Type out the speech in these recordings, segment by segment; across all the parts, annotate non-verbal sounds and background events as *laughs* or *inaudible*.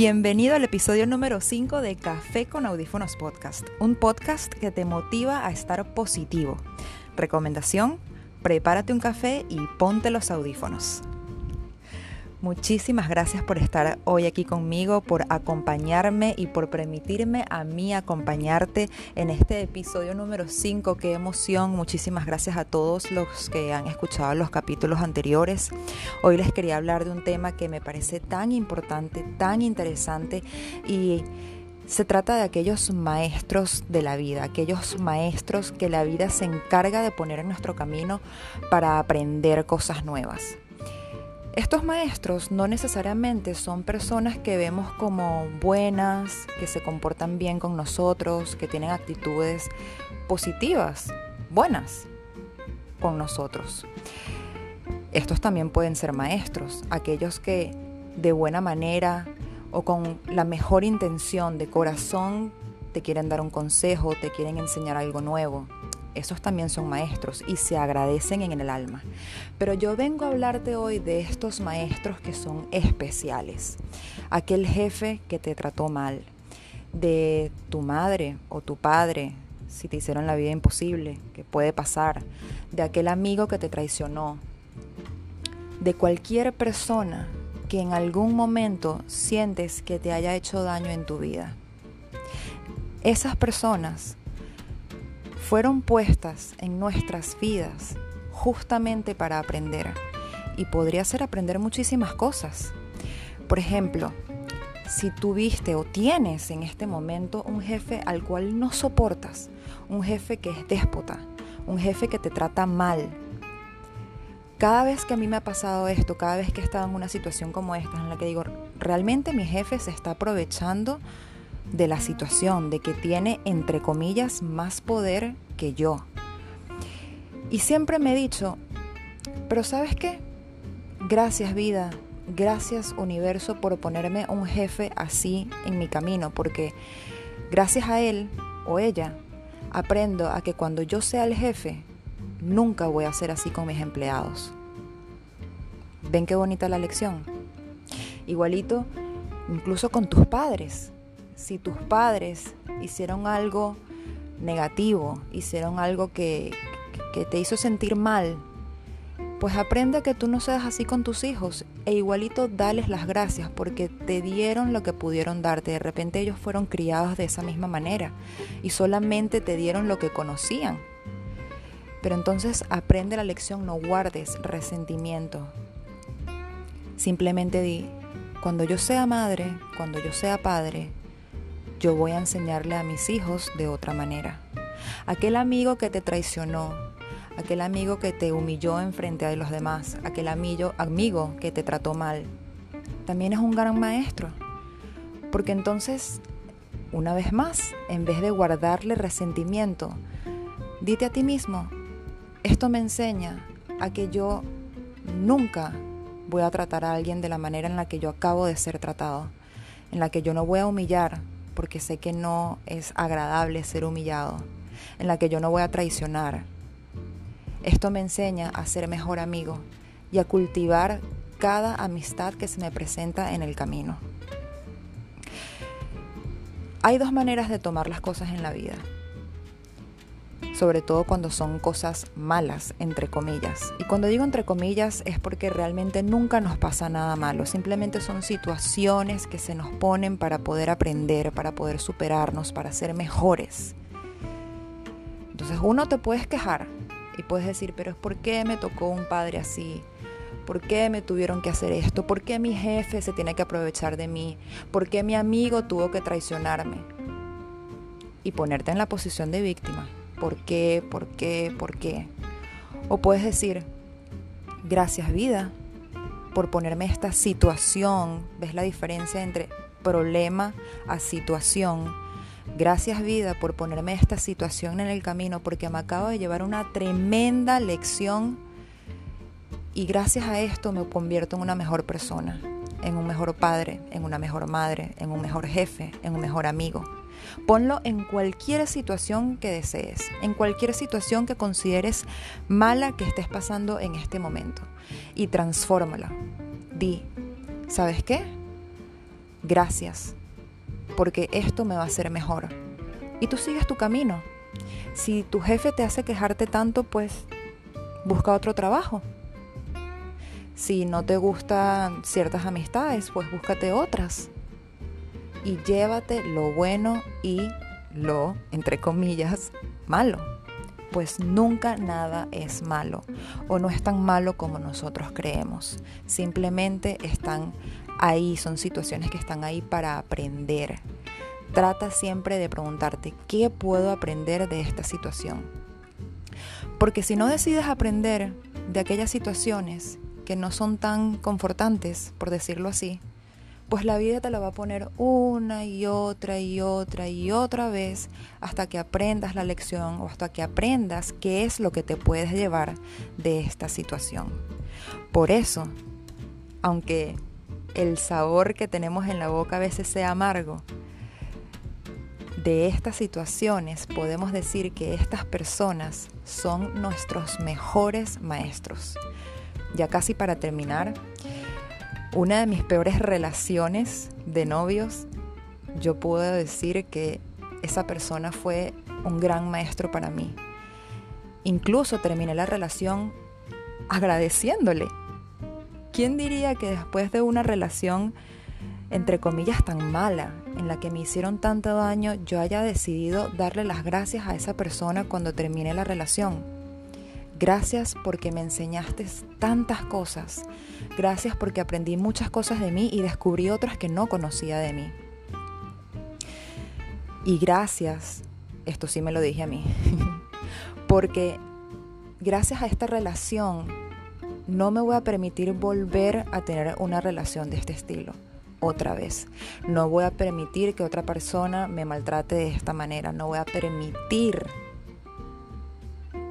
Bienvenido al episodio número 5 de Café con Audífonos Podcast, un podcast que te motiva a estar positivo. Recomendación, prepárate un café y ponte los audífonos. Muchísimas gracias por estar hoy aquí conmigo, por acompañarme y por permitirme a mí acompañarte en este episodio número 5. Qué emoción. Muchísimas gracias a todos los que han escuchado los capítulos anteriores. Hoy les quería hablar de un tema que me parece tan importante, tan interesante y... Se trata de aquellos maestros de la vida, aquellos maestros que la vida se encarga de poner en nuestro camino para aprender cosas nuevas. Estos maestros no necesariamente son personas que vemos como buenas, que se comportan bien con nosotros, que tienen actitudes positivas, buenas con nosotros. Estos también pueden ser maestros, aquellos que de buena manera o con la mejor intención de corazón te quieren dar un consejo, te quieren enseñar algo nuevo esos también son maestros y se agradecen en el alma. Pero yo vengo a hablarte hoy de estos maestros que son especiales. Aquel jefe que te trató mal, de tu madre o tu padre, si te hicieron la vida imposible, que puede pasar, de aquel amigo que te traicionó, de cualquier persona que en algún momento sientes que te haya hecho daño en tu vida. Esas personas fueron puestas en nuestras vidas justamente para aprender. Y podría ser aprender muchísimas cosas. Por ejemplo, si tuviste o tienes en este momento un jefe al cual no soportas, un jefe que es déspota, un jefe que te trata mal. Cada vez que a mí me ha pasado esto, cada vez que he estado en una situación como esta, en la que digo, realmente mi jefe se está aprovechando de la situación, de que tiene, entre comillas, más poder que yo. Y siempre me he dicho, pero ¿sabes qué? Gracias vida, gracias universo por ponerme un jefe así en mi camino, porque gracias a él o ella aprendo a que cuando yo sea el jefe, nunca voy a ser así con mis empleados. ¿Ven qué bonita la lección? Igualito, incluso con tus padres si tus padres hicieron algo negativo, hicieron algo que, te hizo sentir mal, pues aprende que tú no seas así con tus hijos e igualito dales las gracias porque te dieron lo que pudieron darte. De repente ellos fueron criados de esa misma manera y solamente te dieron lo que conocían. Pero entonces aprende la lección, no guardes resentimiento. Simplemente di, cuando yo sea madre, cuando yo sea padre, yo voy a enseñarle a mis hijos de otra manera. Aquel amigo que te traicionó, aquel amigo que te humilló en frente a los demás, aquel amigo, amigo que te trató mal, también es un gran maestro. Porque entonces, una vez más, en vez de guardarle resentimiento, dite a ti mismo, esto me enseña a que yo nunca voy a tratar a alguien de la manera en la que yo acabo de ser tratado, en la que yo no voy a humillar, porque sé que no es agradable ser humillado, en la que yo no voy a traicionar. Esto me enseña a ser mejor amigo y a cultivar cada amistad que se me presenta en el camino. Hay dos maneras de tomar las cosas en la vida sobre todo cuando son cosas malas, entre comillas. Y cuando digo entre comillas es porque realmente nunca nos pasa nada malo, simplemente son situaciones que se nos ponen para poder aprender, para poder superarnos, para ser mejores. Entonces uno te puedes quejar y puedes decir, pero por qué me tocó un padre así, ¿Por qué me tuvieron que hacer esto? ¿Por qué mi jefe se tiene que aprovechar de mí? ¿Por qué mi amigo tuvo que traicionarme? Y ponerte en la posición de víctima. ¿Por qué? ¿Por qué? ¿Por qué? O puedes decir, gracias vida por ponerme esta situación. ¿Ves la diferencia entre problema a situación? Gracias vida por ponerme esta situación en el camino porque me acabo de llevar una tremenda lección y gracias a esto me convierto en una mejor persona, en un mejor padre, en una mejor madre, en un mejor jefe, en un mejor amigo. Ponlo en cualquier situación que desees, en cualquier situación que consideres mala que estés pasando en este momento y transfórmala. Di, ¿sabes qué? gracias, porque esto me va a hacer mejor. Y tú sigues tu camino. Si tu jefe te hace quejarte tanto, pues busca otro trabajo. Si no te gustan ciertas amistades, pues búscate otras. Y llévate lo bueno y lo, entre comillas, malo. Pues nunca nada es malo o no es tan malo como nosotros creemos. Simplemente están ahí, son situaciones que están ahí para aprender. Trata siempre de preguntarte, ¿qué puedo aprender de esta situación? Porque si no decides aprender de aquellas situaciones que no son tan confortantes, por decirlo así, pues la vida te la va a poner una y otra y otra y otra vez hasta que aprendas la lección o hasta que aprendas qué es lo que te puedes llevar de esta situación. Por eso, aunque el sabor que tenemos en la boca a veces sea amargo, de estas situaciones podemos decir que estas personas son nuestros mejores maestros. Ya casi para terminar, una de mis peores relaciones de novios, yo puedo decir que esa persona fue un gran maestro para mí. Incluso terminé la relación agradeciéndole. ¿Quién diría que después de una relación, entre comillas, tan mala, en la que me hicieron tanto daño, yo haya decidido darle las gracias a esa persona cuando terminé la relación? Gracias porque me enseñaste tantas cosas. Gracias porque aprendí muchas cosas de mí y descubrí otras que no conocía de mí. Y gracias, esto sí me lo dije a mí, *laughs* porque gracias a esta relación no me voy a permitir volver a tener una relación de este estilo otra vez. No voy a permitir que otra persona me maltrate de esta manera. No voy a permitir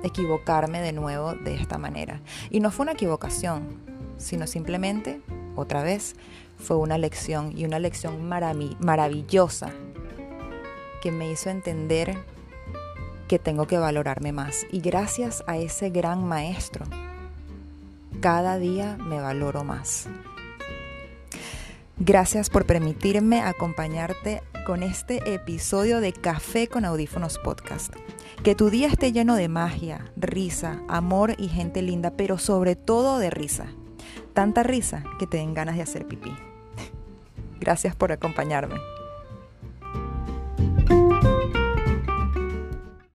equivocarme de nuevo de esta manera. Y no fue una equivocación, sino simplemente, otra vez, fue una lección y una lección maravillosa que me hizo entender que tengo que valorarme más. Y gracias a ese gran maestro, cada día me valoro más. Gracias por permitirme acompañarte con este episodio de Café con Audífonos Podcast. Que tu día esté lleno de magia, risa, amor y gente linda, pero sobre todo de risa. Tanta risa que te den ganas de hacer pipí. *laughs* Gracias por acompañarme.